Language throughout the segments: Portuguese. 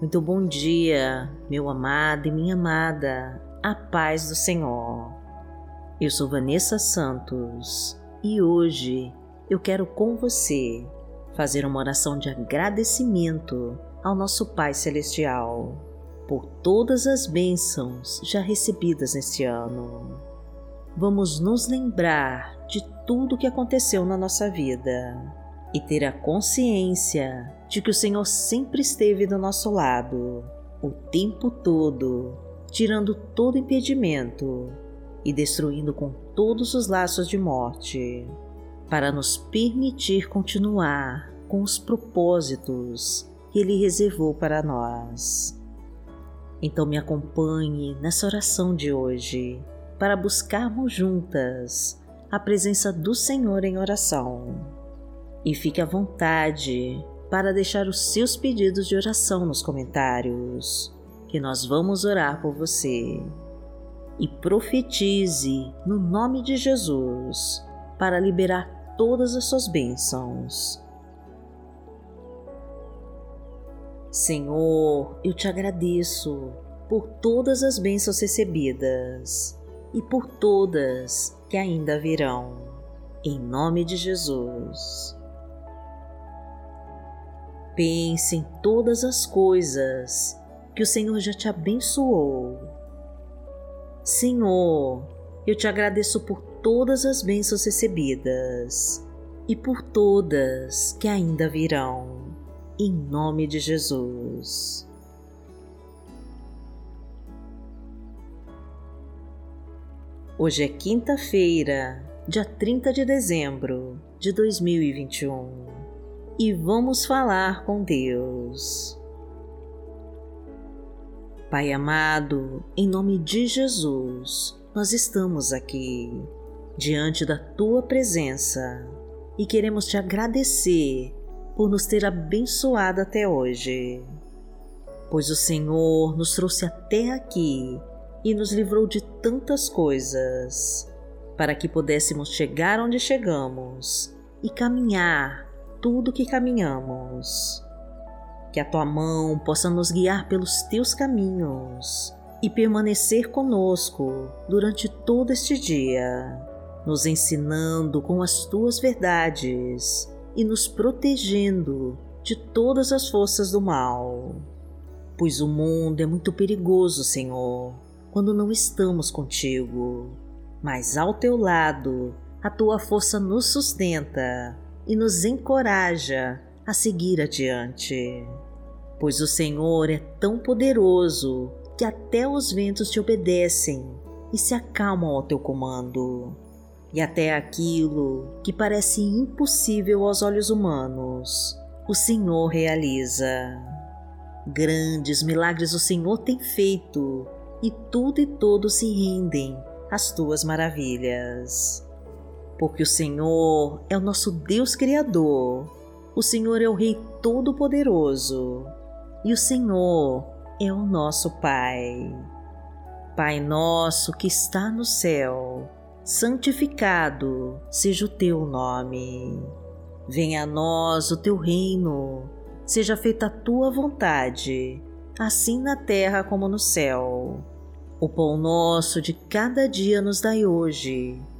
Muito bom dia, meu amado e minha amada, a paz do Senhor. Eu sou Vanessa Santos e hoje eu quero com você fazer uma oração de agradecimento ao nosso Pai Celestial por todas as bênçãos já recebidas neste ano. Vamos nos lembrar de tudo o que aconteceu na nossa vida e ter a consciência de que o Senhor sempre esteve do nosso lado, o tempo todo, tirando todo impedimento e destruindo com todos os laços de morte, para nos permitir continuar com os propósitos que Ele reservou para nós. Então me acompanhe nessa oração de hoje para buscarmos juntas a presença do Senhor em oração e fique à vontade para deixar os seus pedidos de oração nos comentários, que nós vamos orar por você. E profetize no nome de Jesus para liberar todas as suas bênçãos. Senhor, eu te agradeço por todas as bênçãos recebidas e por todas que ainda virão. Em nome de Jesus. Pense em todas as coisas que o Senhor já te abençoou. Senhor, eu te agradeço por todas as bênçãos recebidas e por todas que ainda virão, em nome de Jesus. Hoje é quinta-feira, dia 30 de dezembro de 2021 e vamos falar com Deus. Pai amado, em nome de Jesus, nós estamos aqui diante da tua presença e queremos te agradecer por nos ter abençoado até hoje, pois o Senhor nos trouxe até aqui e nos livrou de tantas coisas, para que pudéssemos chegar onde chegamos e caminhar tudo que caminhamos. Que a tua mão possa nos guiar pelos teus caminhos e permanecer conosco durante todo este dia, nos ensinando com as tuas verdades e nos protegendo de todas as forças do mal. Pois o mundo é muito perigoso, Senhor, quando não estamos contigo, mas ao teu lado a tua força nos sustenta e nos encoraja a seguir adiante. Pois o Senhor é tão poderoso que até os ventos te obedecem e se acalmam ao teu comando. E até aquilo que parece impossível aos olhos humanos, o Senhor realiza. Grandes milagres o Senhor tem feito, e tudo e todos se rendem às tuas maravilhas porque o Senhor é o nosso Deus Criador, o Senhor é o Rei Todo-Poderoso e o Senhor é o nosso Pai. Pai nosso que está no céu, santificado seja o teu nome. Venha a nós o teu reino, seja feita a tua vontade, assim na terra como no céu. O pão nosso de cada dia nos dai hoje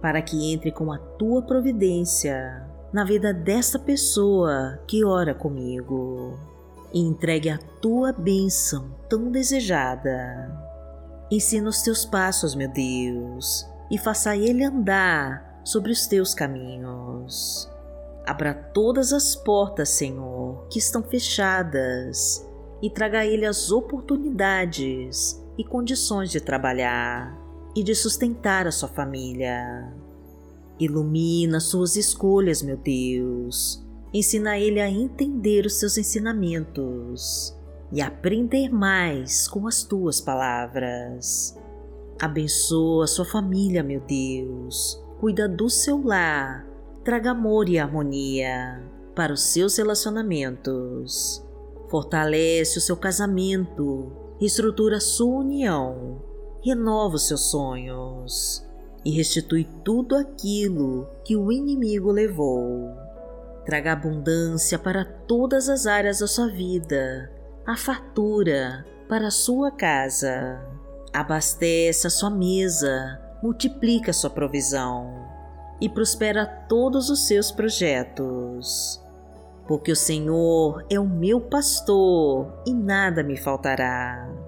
para que entre com a tua providência na vida desta pessoa que ora comigo e entregue a tua bênção tão desejada. Ensina os teus passos, meu Deus, e faça ele andar sobre os teus caminhos. Abra todas as portas, Senhor, que estão fechadas e traga a ele as oportunidades e condições de trabalhar e de sustentar a sua família. Ilumina suas escolhas, meu Deus. Ensina ele a entender os seus ensinamentos e aprender mais com as tuas palavras. Abençoa sua família, meu Deus. Cuida do seu lar. Traga amor e harmonia para os seus relacionamentos. Fortalece o seu casamento, estrutura sua união, renova os seus sonhos e restitui tudo aquilo que o inimigo levou. Traga abundância para todas as áreas da sua vida, a fartura para a sua casa. Abastece a sua mesa, multiplica a sua provisão e prospera todos os seus projetos. Porque o Senhor é o meu pastor e nada me faltará.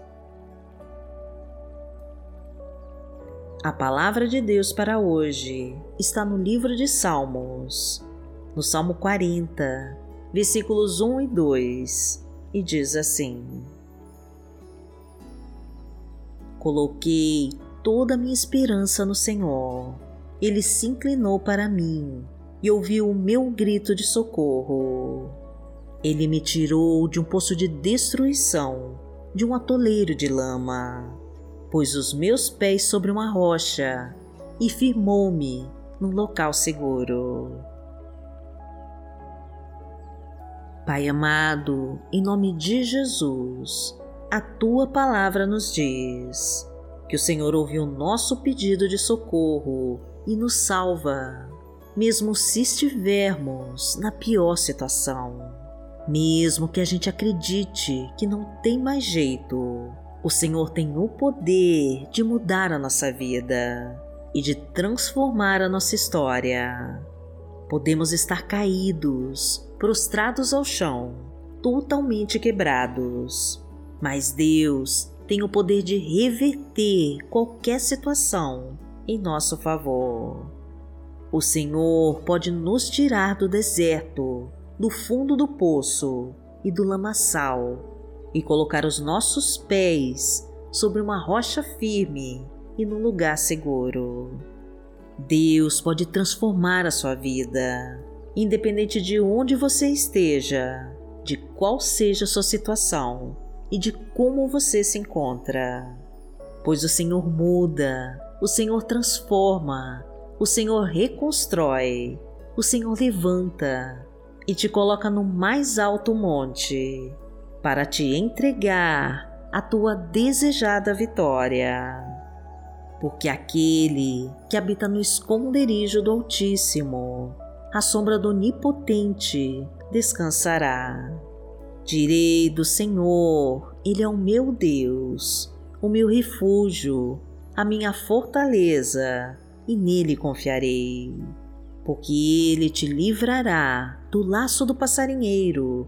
A palavra de Deus para hoje está no livro de Salmos, no Salmo 40, versículos 1 e 2, e diz assim: Coloquei toda a minha esperança no Senhor. Ele se inclinou para mim e ouviu o meu grito de socorro. Ele me tirou de um poço de destruição, de um atoleiro de lama pôs os meus pés sobre uma rocha e firmou-me num local seguro. Pai amado, em nome de Jesus, a tua palavra nos diz que o Senhor ouviu nosso pedido de socorro e nos salva, mesmo se estivermos na pior situação. Mesmo que a gente acredite que não tem mais jeito, o Senhor tem o poder de mudar a nossa vida e de transformar a nossa história. Podemos estar caídos, prostrados ao chão, totalmente quebrados, mas Deus tem o poder de reverter qualquer situação em nosso favor. O Senhor pode nos tirar do deserto, do fundo do poço e do lamaçal e colocar os nossos pés sobre uma rocha firme e num lugar seguro. Deus pode transformar a sua vida, independente de onde você esteja, de qual seja a sua situação e de como você se encontra. Pois o Senhor muda, o Senhor transforma, o Senhor reconstrói, o Senhor levanta e te coloca no mais alto monte para te entregar a tua desejada vitória. Porque aquele que habita no esconderijo do Altíssimo, à sombra do Onipotente, descansará. Direi do Senhor, Ele é o meu Deus, o meu refúgio, a minha fortaleza, e nele confiarei. Porque Ele te livrará do laço do passarinheiro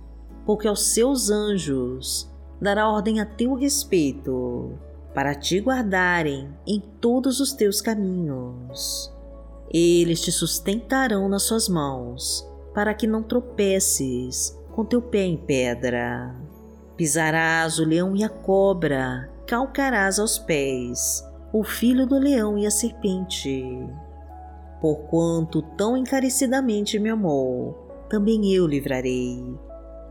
porque aos seus anjos dará ordem a teu respeito, para te guardarem em todos os teus caminhos. Eles te sustentarão nas suas mãos, para que não tropeces com teu pé em pedra. Pisarás o leão e a cobra, calcarás aos pés o filho do leão e a serpente. Porquanto tão encarecidamente me amou, também eu livrarei.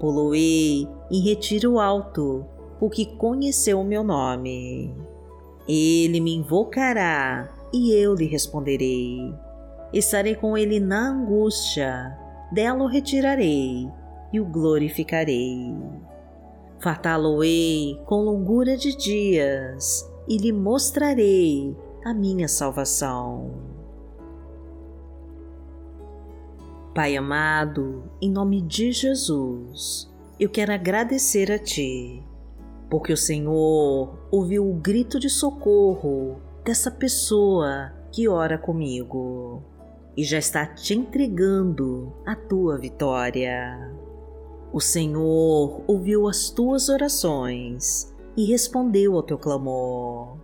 Poloei em retiro alto, porque conheceu o meu nome. Ele me invocará e eu lhe responderei. Estarei com ele na angústia, dela o retirarei e o glorificarei. Fartá-lo-ei com longura de dias e lhe mostrarei a minha salvação. Pai amado, em nome de Jesus, eu quero agradecer a Ti, porque o Senhor ouviu o grito de socorro dessa pessoa que ora comigo e já está te entregando a tua vitória. O Senhor ouviu as tuas orações e respondeu ao teu clamor,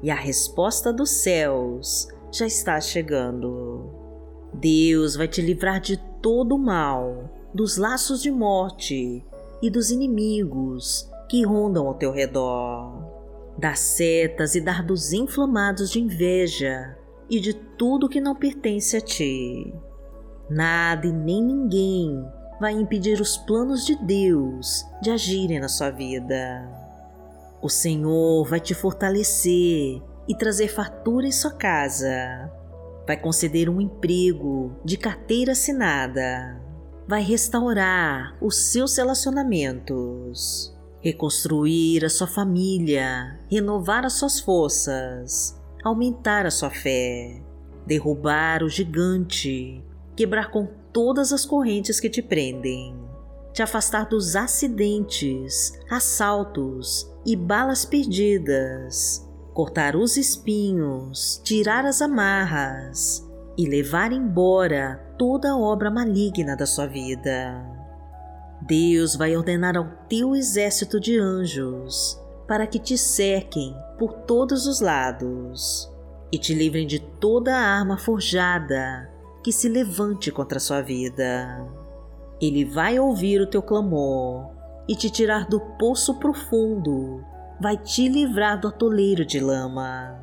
e a resposta dos céus já está chegando. Deus vai te livrar de todo o mal, dos laços de morte e dos inimigos que rondam ao teu redor, das setas e dardos inflamados de inveja e de tudo que não pertence a ti. Nada e nem ninguém vai impedir os planos de Deus de agirem na sua vida. O Senhor vai te fortalecer e trazer fartura em sua casa. Vai conceder um emprego de carteira assinada. Vai restaurar os seus relacionamentos, reconstruir a sua família, renovar as suas forças, aumentar a sua fé, derrubar o gigante, quebrar com todas as correntes que te prendem, te afastar dos acidentes, assaltos e balas perdidas, cortar os espinhos, tirar as amarras e levar embora toda obra maligna da sua vida. Deus vai ordenar ao teu exército de anjos para que te cerquem por todos os lados e te livrem de toda arma forjada que se levante contra a sua vida. Ele vai ouvir o teu clamor e te tirar do poço profundo, vai te livrar do atoleiro de lama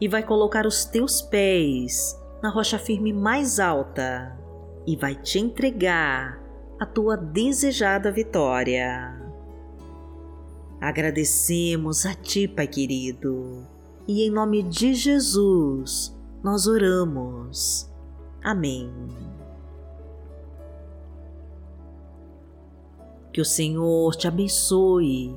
e vai colocar os teus pés na rocha firme mais alta e vai te entregar a tua desejada vitória. Agradecemos a Ti, Pai querido, e em nome de Jesus nós oramos. Amém. Que o Senhor te abençoe,